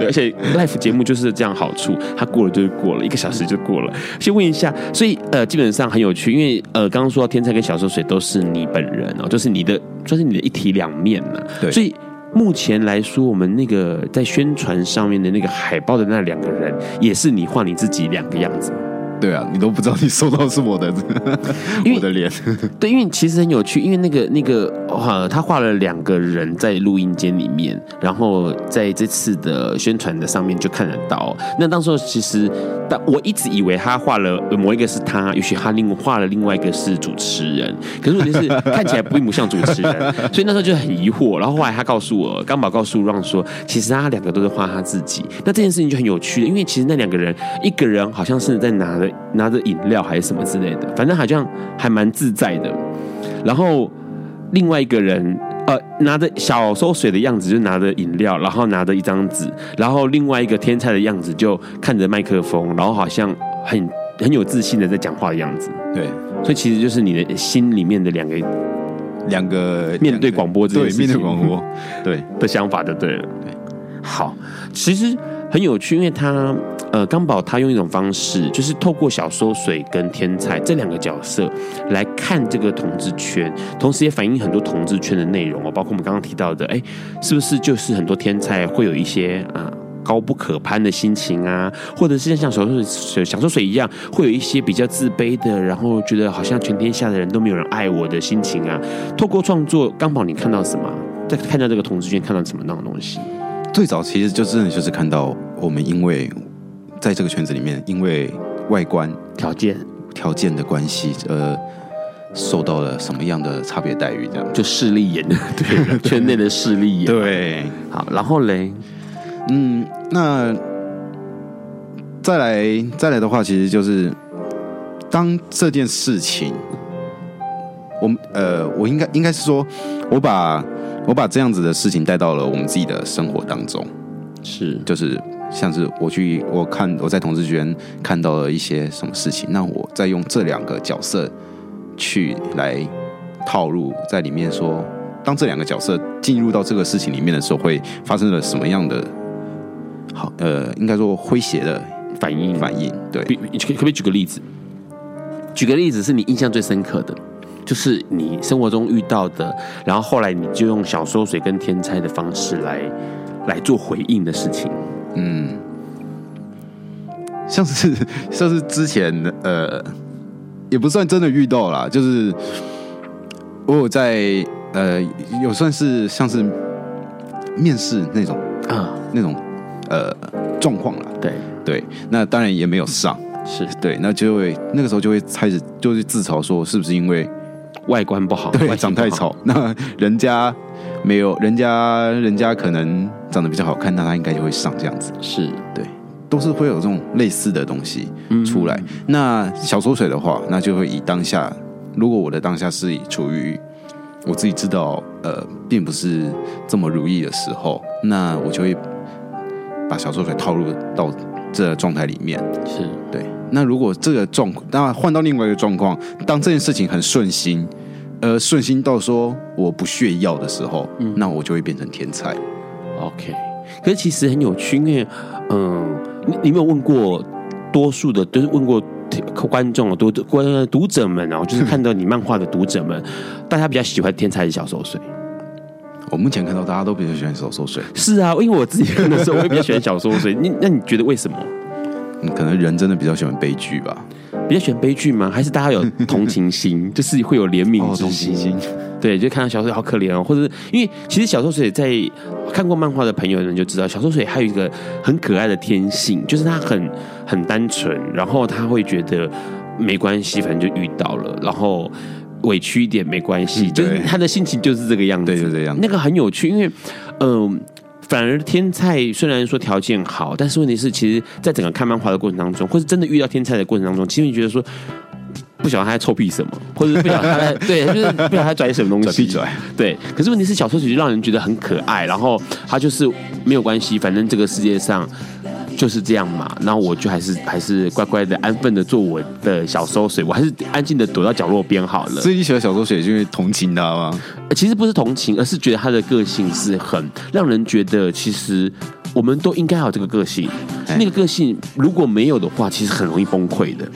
而且 life 节目就是这样好处，它过了就是过了，一个小时就过了。先问一下，所以呃，基本上很有趣，因为呃，刚刚说到天才跟小说水都是你本人哦，就是你的，算是你的一体两面嘛。对，所以目前来说，我们那个在宣传上面的那个海报的那两个人，也是你画你自己两个样子。对啊，你都不知道你收到是我的，我的脸。对，因为其实很有趣，因为那个那个呃，他画了两个人在录音间里面，然后在这次的宣传的上面就看得到。那当时其实，但我一直以为他画了某一个是他，也许他另画了另外一个是主持人，可是问题是看起来并不像主持人，所以那时候就很疑惑。然后后来他告诉我，刚宝告诉让说，其实他两个都是画他自己。那这件事情就很有趣的，因为其实那两个人，一个人好像是在拿着。拿着饮料还是什么之类的，反正好像还蛮自在的。然后另外一个人，呃，拿着小收水的样子，就拿着饮料，然后拿着一张纸，然后另外一个天才的样子，就看着麦克风，然后好像很很有自信的在讲话的样子。对，所以其实就是你的心里面的两个两个面对广播这件事情，对，面对广播对的想法就对了。对，好，其实很有趣，因为他。呃，刚宝他用一种方式，就是透过小搜水跟天才这两个角色来看这个同志圈，同时也反映很多同志圈的内容哦，包括我们刚刚提到的，哎，是不是就是很多天才会有一些啊高不可攀的心情啊，或者是像小搜水、小搜水一样，会有一些比较自卑的，然后觉得好像全天下的人都没有人爱我的心情啊。透过创作，刚宝你看到什么？在看到这个同志圈看到什么那种东西？最早其实就真的就是看到我们因为。在这个圈子里面，因为外观条件条件的关系，呃，受到了什么样的差别待遇？这样就势利眼，对圈内的势利眼。对，好，然后嘞，嗯，那再来再来的话，其实就是当这件事情，我呃，我应该应该是说，我把我把这样子的事情带到了我们自己的生活当中，是，就是。像是我去我看我在同志圈看到了一些什么事情，那我再用这两个角色去来套路在里面说，说当这两个角色进入到这个事情里面的时候，会发生了什么样的好呃，应该说诙谐的反应反应。对，可可不可以举个例子？举个例子是你印象最深刻的，就是你生活中遇到的，然后后来你就用小说水跟天差的方式来来做回应的事情。嗯，像是像是之前呃，也不算真的遇到啦，就是我有在呃，有算是像是面试那种啊那种呃状况啦。对对，那当然也没有上，是对，那就会那个时候就会开始就是自嘲说，是不是因为外观不好，对，长太丑，那人家。没有，人家人家可能长得比较好看，那他应该就会上这样子。是对，都是会有这种类似的东西出来。嗯、那小缩水的话，那就会以当下，如果我的当下是以处于我自己知道，呃，并不是这么如意的时候，那我就会把小缩水套入到这状态里面。是对。那如果这个状况，换到另外一个状况，当这件事情很顺心。呃，顺心到说我不炫耀的时候，嗯，那我就会变成天才。OK，可是其实很有趣，因为，嗯，你有没有问过多数的，都、就是问过观众、读观读者们哦，就是看到你漫画的读者们，大家比较喜欢天才还是小搜水？我目前看到大家都比较喜欢小搜水。是啊，因为我自己看的时候，我也比较喜欢小搜水。你那你觉得为什么？嗯，可能人真的比较喜欢悲剧吧。比较喜欢悲剧吗？还是大家有同情心，就是会有怜悯之心？对，就看到小搜水好可怜哦，或者是因为其实小搜水在看过漫画的朋友们就知道，小搜水还有一个很可爱的天性，就是他很很单纯，然后他会觉得没关系，反正就遇到了，然后委屈一点没关系，嗯、就是他的心情就是这个样子，对，就这样。那个很有趣，因为嗯。呃反而天菜虽然说条件好，但是问题是，其实，在整个看漫画的过程当中，或是真的遇到天菜的过程当中，其实你觉得说，不晓得他在臭屁什么，或者是不晓得他在 对，就是不晓得他拽什么东西，拽对。可是问题是，小说就让人觉得很可爱，然后他就是没有关系，反正这个世界上。就是这样嘛，然后我就还是还是乖乖的安分的做我的小收水，我还是安静的躲到角落边好了。所以你喜欢小收水，就因为同情他吗？其实不是同情，而是觉得他的个性是很让人觉得，其实我们都应该有这个个性。那个个性如果没有的话，其实很容易崩溃的。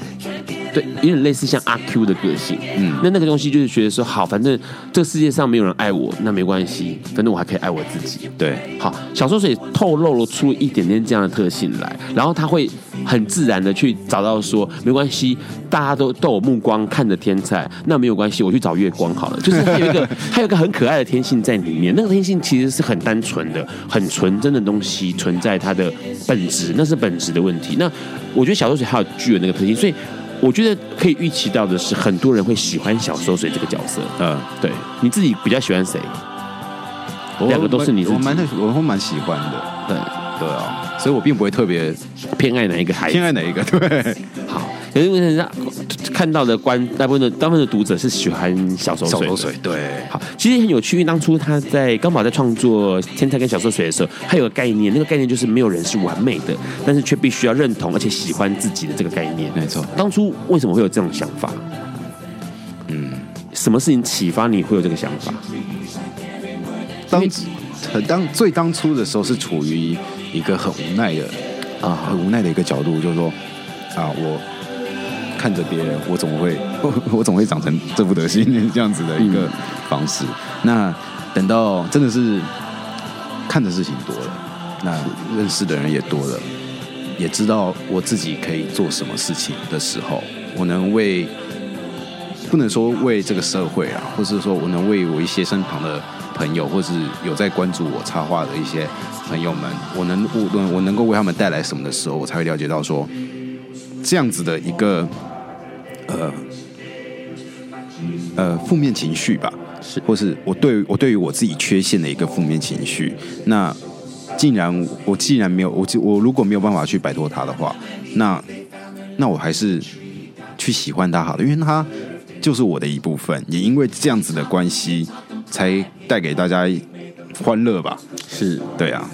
对，有点类似像阿 Q 的个性。嗯，那那个东西就是觉得说，好，反正这个世界上没有人爱我，那没关系，反正我还可以爱我自己。对，好，小说水透露了出一点点这样的特性来，然后他会很自然的去找到说，没关系，大家都都有目光看着天才，那没有关系，我去找月光好了。就是他有一个，他有一个很可爱的天性在里面，那个天性其实是很单纯的、很纯真的东西存在它的本质，那是本质的问题。那我觉得小说水还有具有那个特性，所以。我觉得可以预期到的是，很多人会喜欢小缩水这个角色。嗯，对，你自己比较喜欢谁？两个都是你自己，我蛮我会蛮喜欢的。对对啊，所以我并不会特别偏爱哪一个孩子，偏爱哪一个。对，好。因为人家看到的观，大部分的大部分的读者是喜欢小手水。小说水对，好，其实很有趣。因为当初他在刚好在创作《天才》跟小说水的时候，他有个概念，那个概念就是没有人是完美的，但是却必须要认同而且喜欢自己的这个概念。没错。当初为什么会有这种想法？嗯，什么事情启发你会有这个想法？当很当最当初的时候是处于一个很无奈的啊，很无奈的一个角度，就是说啊，我。看着别人，我怎么会 我，总会长成这副德行这样子的一个方式。那等到真的是看的事情多了，那认识的人也多了，也知道我自己可以做什么事情的时候，我能为不能说为这个社会啊，或是说我能为我一些身旁的朋友，或是有在关注我插画的一些朋友们，我能我我能够为他们带来什么的时候，我才会了解到说这样子的一个。呃，呃，负面情绪吧，是，或是我对我对于我自己缺陷的一个负面情绪。那既然我既然没有我我如果没有办法去摆脱它的话，那那我还是去喜欢它好了，因为它就是我的一部分。也因为这样子的关系，才带给大家欢乐吧。是对啊，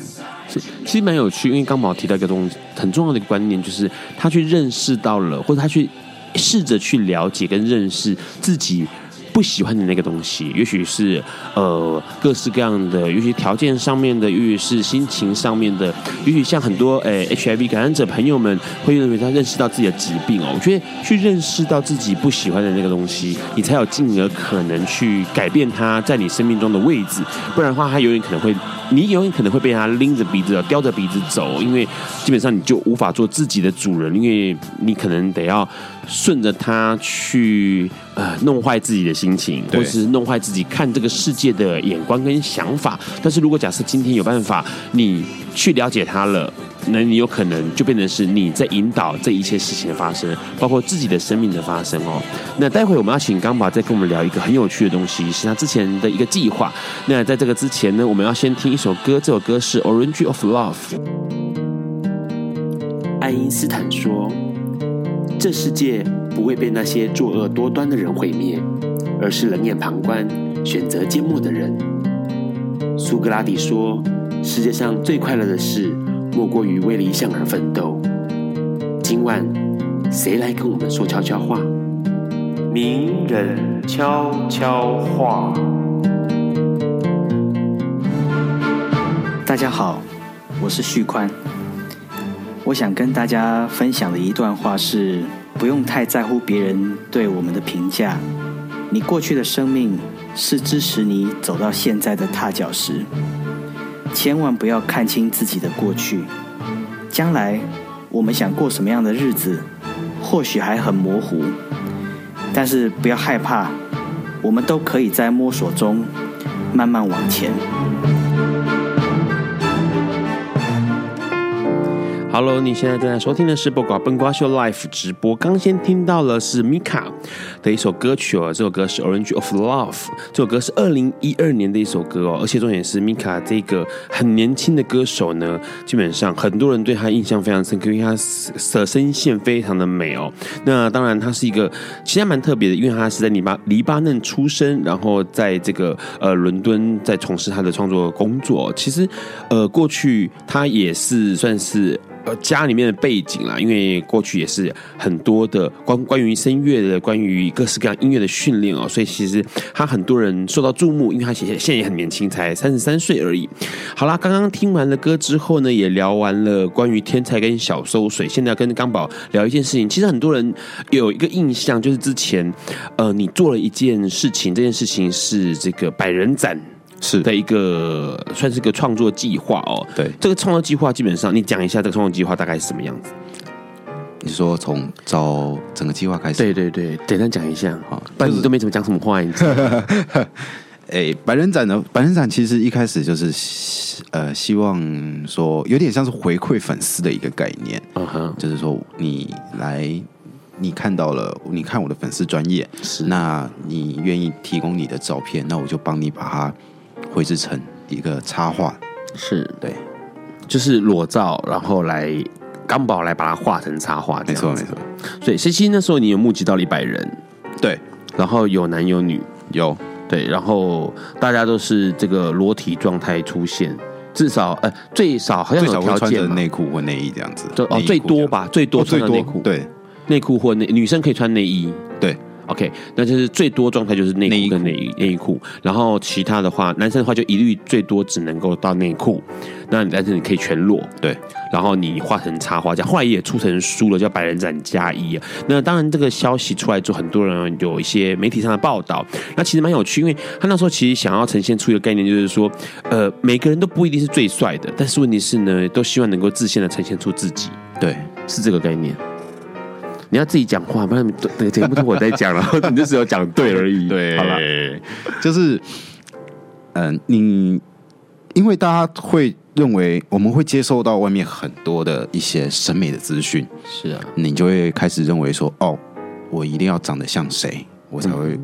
是其实蛮有趣，因为刚宝提到一个东西很重要的一个观念，就是他去认识到了，或者他去。试着去了解跟认识自己不喜欢的那个东西，也许是呃各式各样的，尤其条件上面的，也许是心情上面的，也许像很多诶 HIV 感染者朋友们会认为他认识到自己的疾病哦，我觉得去认识到自己不喜欢的那个东西，你才有进而可能去改变它在你生命中的位置，不然的话，他永远可能会，你永远可能会被他拎着鼻子啊叼着鼻子走，因为基本上你就无法做自己的主人，因为你可能得要。顺着他去呃弄坏自己的心情，或是弄坏自己看这个世界的眼光跟想法。但是如果假设今天有办法，你去了解他了，那你有可能就变成是你在引导这一切事情的发生，包括自己的生命的发生哦。那待会我们要请刚宝再跟我们聊一个很有趣的东西，是他之前的一个计划。那在这个之前呢，我们要先听一首歌，这首歌是《Orange of Love》。爱因斯坦说。这世界不会被那些作恶多端的人毁灭，而是冷眼旁观、选择缄默的人。苏格拉底说：“世界上最快乐的事，莫过于为理想而奋斗。”今晚，谁来跟我们说悄悄话？名人悄悄话。大家好，我是旭宽。我想跟大家分享的一段话是：不用太在乎别人对我们的评价。你过去的生命是支持你走到现在的踏脚石。千万不要看清自己的过去。将来我们想过什么样的日子，或许还很模糊。但是不要害怕，我们都可以在摸索中慢慢往前。Hello，你现在正在收听的是《播瓜笨瓜秀》Live 直播。刚先听到的是 Mika 的一首歌曲哦，这首歌是《Orange of Love》，这首歌是二零一二年的一首歌哦。而且重点是 Mika 这个很年轻的歌手呢，基本上很多人对他印象非常深刻，因为他的声线非常的美哦。那当然，他是一个其实还蛮特别的，因为他是在黎巴黎巴嫩出生，然后在这个呃伦敦在从事他的创作工作。其实呃过去他也是算是。呃家里面的背景啦，因为过去也是很多的关关于声乐的，关于各式各样音乐的训练哦，所以其实他很多人受到注目，因为他现现在也很年轻，才三十三岁而已。好啦，刚刚听完了歌之后呢，也聊完了关于天才跟小搜水，现在要跟刚宝聊一件事情。其实很多人有一个印象，就是之前呃你做了一件事情，这件事情是这个百人斩。是的一个算是个创作计划哦。对，这个创作计划基本上，你讲一下这个创作计划大概是什么样子？你说从找整个计划开始？对对对，简单讲一下哈，不然你都没怎么讲什么话。你 哎，百人展呢？百人展其实一开始就是呃，希望说有点像是回馈粉丝的一个概念。嗯哼，就是说你来，你看到了，你看我的粉丝专业，是，那你愿意提供你的照片，那我就帮你把它。绘制成一个插画，是。对，就是裸照，然后来刚宝来把它画成插画，没错没错。所以，其实那时候你有募集到一百人，对，然后有男有女，有。对，然后大家都是这个裸体状态出现，至少呃最少好像有条件内裤或内衣这样子，就哦最多吧，最多穿内裤，对，内裤或内女生可以穿内衣，对。OK，那就是最多状态就是内裤跟内衣内衣裤，然后其他的话，男生的话就一律最多只能够到内裤，那但是你可以全裸，对，然后你画成插画，这样后来也出成书了，叫《百人斩加一》啊。那当然这个消息出来之后，很多人有一些媒体上的报道，那其实蛮有趣，因为他那时候其实想要呈现出一个概念，就是说，呃，每个人都不一定是最帅的，但是问题是呢，都希望能够自信的呈现出自己，对，是这个概念。你要自己讲话，不然这个节目是我在讲，然后你就只有讲对而已。对，好了，就是，嗯，你因为大家会认为我们会接受到外面很多的一些审美的资讯，是啊，你就会开始认为说，哦，我一定要长得像谁，我才会，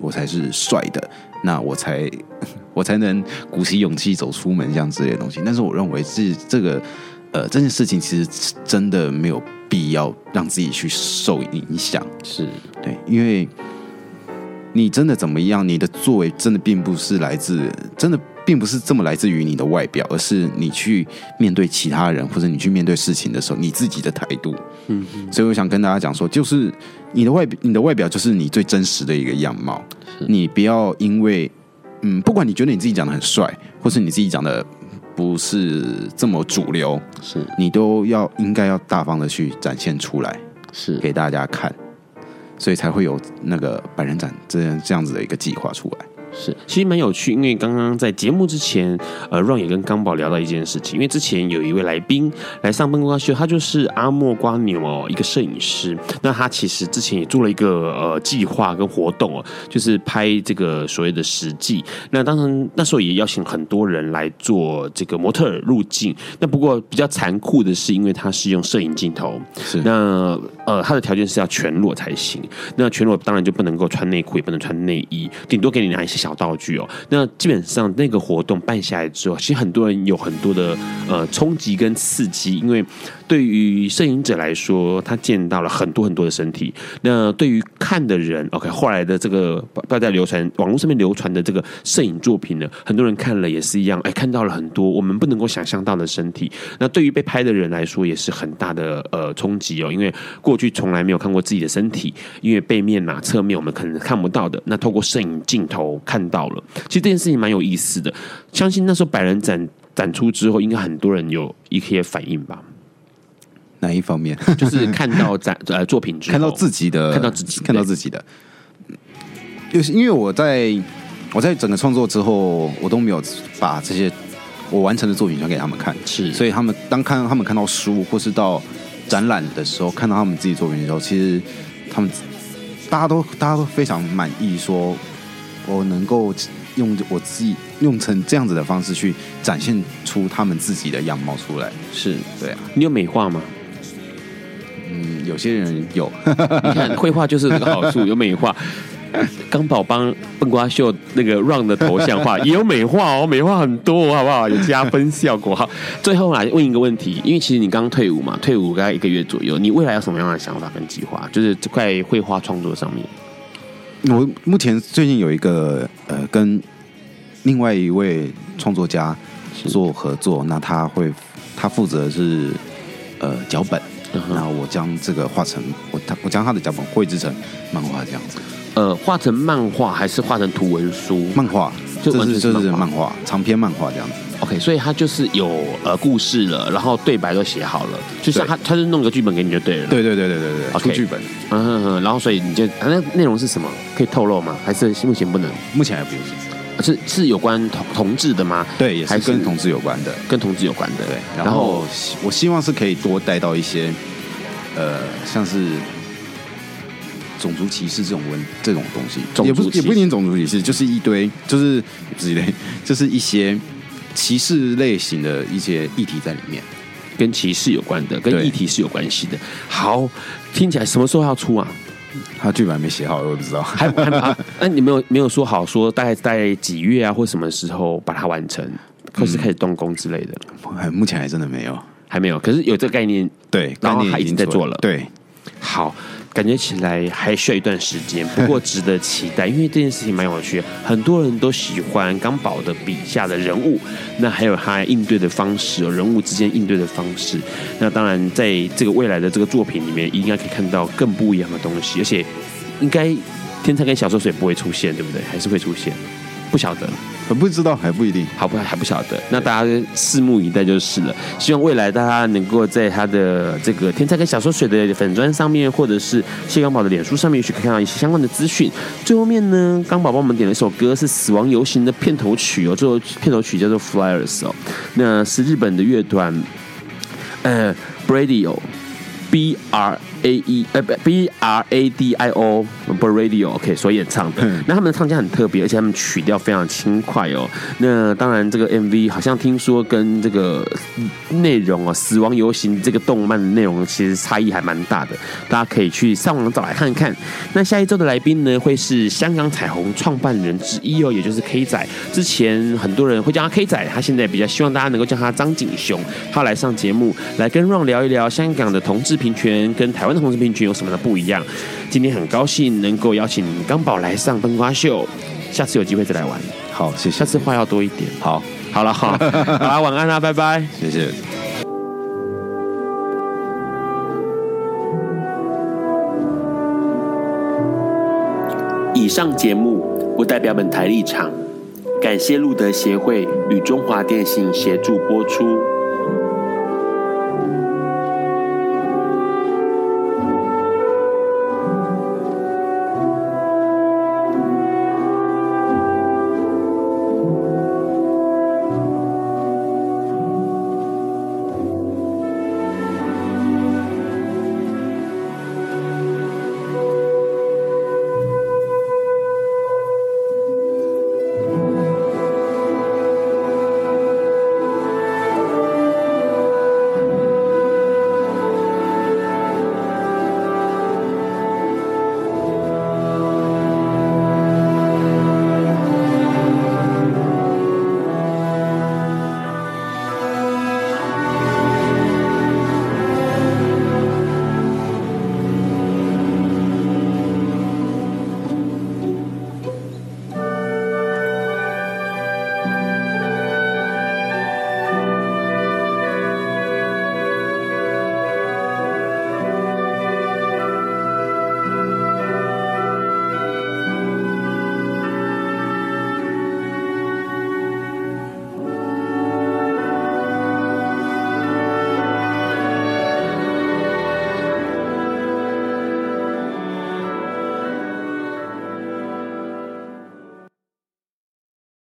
我才是帅的，那我才 我才能鼓起勇气走出门这样之类的东西。但是我认为是这个，呃，这件事情其实真的没有。必要让自己去受影响，是对，因为你真的怎么样，你的作为真的并不是来自，真的并不是这么来自于你的外表，而是你去面对其他人或者你去面对事情的时候，你自己的态度。嗯，所以我想跟大家讲说，就是你的外表，你的外表就是你最真实的一个样貌。你不要因为，嗯，不管你觉得你自己长得很帅，或是你自己长得。不是这么主流，是。你都要应该要大方的去展现出来，是。给大家看，所以才会有那个百人展这样这样子的一个计划出来。是，其实蛮有趣，因为刚刚在节目之前，呃，Ron 也跟刚宝聊到一件事情，因为之前有一位来宾来上笨瓜秀，他就是阿莫瓜牛哦，一个摄影师。那他其实之前也做了一个呃计划跟活动哦，就是拍这个所谓的实际。那当然那时候也邀请很多人来做这个模特入镜。那不过比较残酷的是，因为他是用摄影镜头，是那呃他的条件是要全裸才行。那全裸当然就不能够穿内裤，也不能穿内衣，顶多给你拿一些。小道具哦，那基本上那个活动办下来之后，其实很多人有很多的呃冲击跟刺激，因为对于摄影者来说，他见到了很多很多的身体。那对于看的人，OK，后来的这个大家流传网络上面流传的这个摄影作品呢，很多人看了也是一样，哎，看到了很多我们不能够想象到的身体。那对于被拍的人来说，也是很大的呃冲击哦，因为过去从来没有看过自己的身体，因为背面呐、侧面我们可能看不到的。那透过摄影镜头看。到了，其实这件事情蛮有意思的。相信那时候百人展展出之后，应该很多人有一些反应吧？哪一方面？就是看到展呃作品之后，看到自己的，看到自己，看到自己的。就是因为我在我在整个创作之后，我都没有把这些我完成的作品传给他们看，是，所以他们当看到他们看到书或是到展览的时候，看到他们自己作品的时候，其实他们大家都大家都非常满意，说。我能够用我自己用成这样子的方式去展现出他们自己的样貌出来，是对啊。你有美化吗？嗯，有些人有。你看绘画就是这个好处，有美化。刚宝帮笨瓜秀那个 Ron 的头像画 也有美化哦，美化很多，好不好？有加分效果。好，最后来问一个问题，因为其实你刚退伍嘛，退伍大概一个月左右，你未来有什么样的想法跟计划？就是这块绘画创作上面。我目前最近有一个呃，跟另外一位创作家做合作，那他会他负责的是呃脚本，嗯然后我将这个画成我他我将他的脚本绘制成漫画这样子。呃，画成漫画还是画成图文书？漫画，就这是这完全是漫画长篇漫画这样子。OK，所以他就是有呃故事了，然后对白都写好了，就像他他就弄个剧本给你就对了。对对对对对对，OK 出剧本，嗯哼哼，然后所以你就、啊、那内容是什么？可以透露吗？还是目前不能？目前还不行。是是有关同同志的吗？对，也还是跟同志有关的。跟同志有关的。对，然后我希望是可以多带到一些，呃，像是种族歧视这种文这种东西，种也不也不一定种族歧视，就是一堆，就是不是一堆，就是一些歧视类型的一些议题在里面。跟歧视有关的，跟议题是有关系的。好，听起来什么时候要出啊？他剧本还没写好，我也不知道。还还啊？那、你没有没有说好说大概在几月啊，或什么时候把它完成，或是开始动工之类的？还目前还真的没有。还没有，可是有这个概念。对，然后他已经在做了对，好，感觉起来还需要一段时间，不过 值得期待，因为这件事情蛮有趣的，很多人都喜欢刚宝的笔下的人物，那还有他应对的方式，人物之间应对的方式。那当然，在这个未来的这个作品里面，应该可以看到更不一样的东西，而且应该天才跟小说水不会出现，对不对？还是会出现？不晓得。不知道，还不一定。好不还不晓得，那大家拭目以待就是了。希望未来大家能够在他的这个天才跟小说水的粉砖上面，或者是谢刚宝的脸书上面，也许可以看到一些相关的资讯。最后面呢，刚宝帮我们点了一首歌，是《死亡游行》的片头曲哦，最后片头曲叫做《Flyers》哦，那是日本的乐团，呃，Bradio。B R A E 呃不 B R A D I O Bradio OK 所演唱的，那他们的唱腔很特别，而且他们曲调非常轻快哦。那当然，这个 MV 好像听说跟这个内容哦，《死亡游行》这个动漫的内容其实差异还蛮大的，大家可以去上网找来看看。那下一周的来宾呢，会是香港彩虹创办人之一哦，也就是 K 仔。之前很多人会叫他 K 仔，他现在比较希望大家能够叫他张景雄。他来上节目，来跟 Ron 聊一聊香港的同志平权跟台湾的同志平权有什么的不一样。今天很高兴能够邀请刚宝来上灯瓜秀，下次有机会再来玩。好，谢谢。下次话要多一点。好，好了，好，好啦，晚安啦，拜拜。谢谢。以上节目不代表本台立场，感谢路德协会与中华电信协助播出。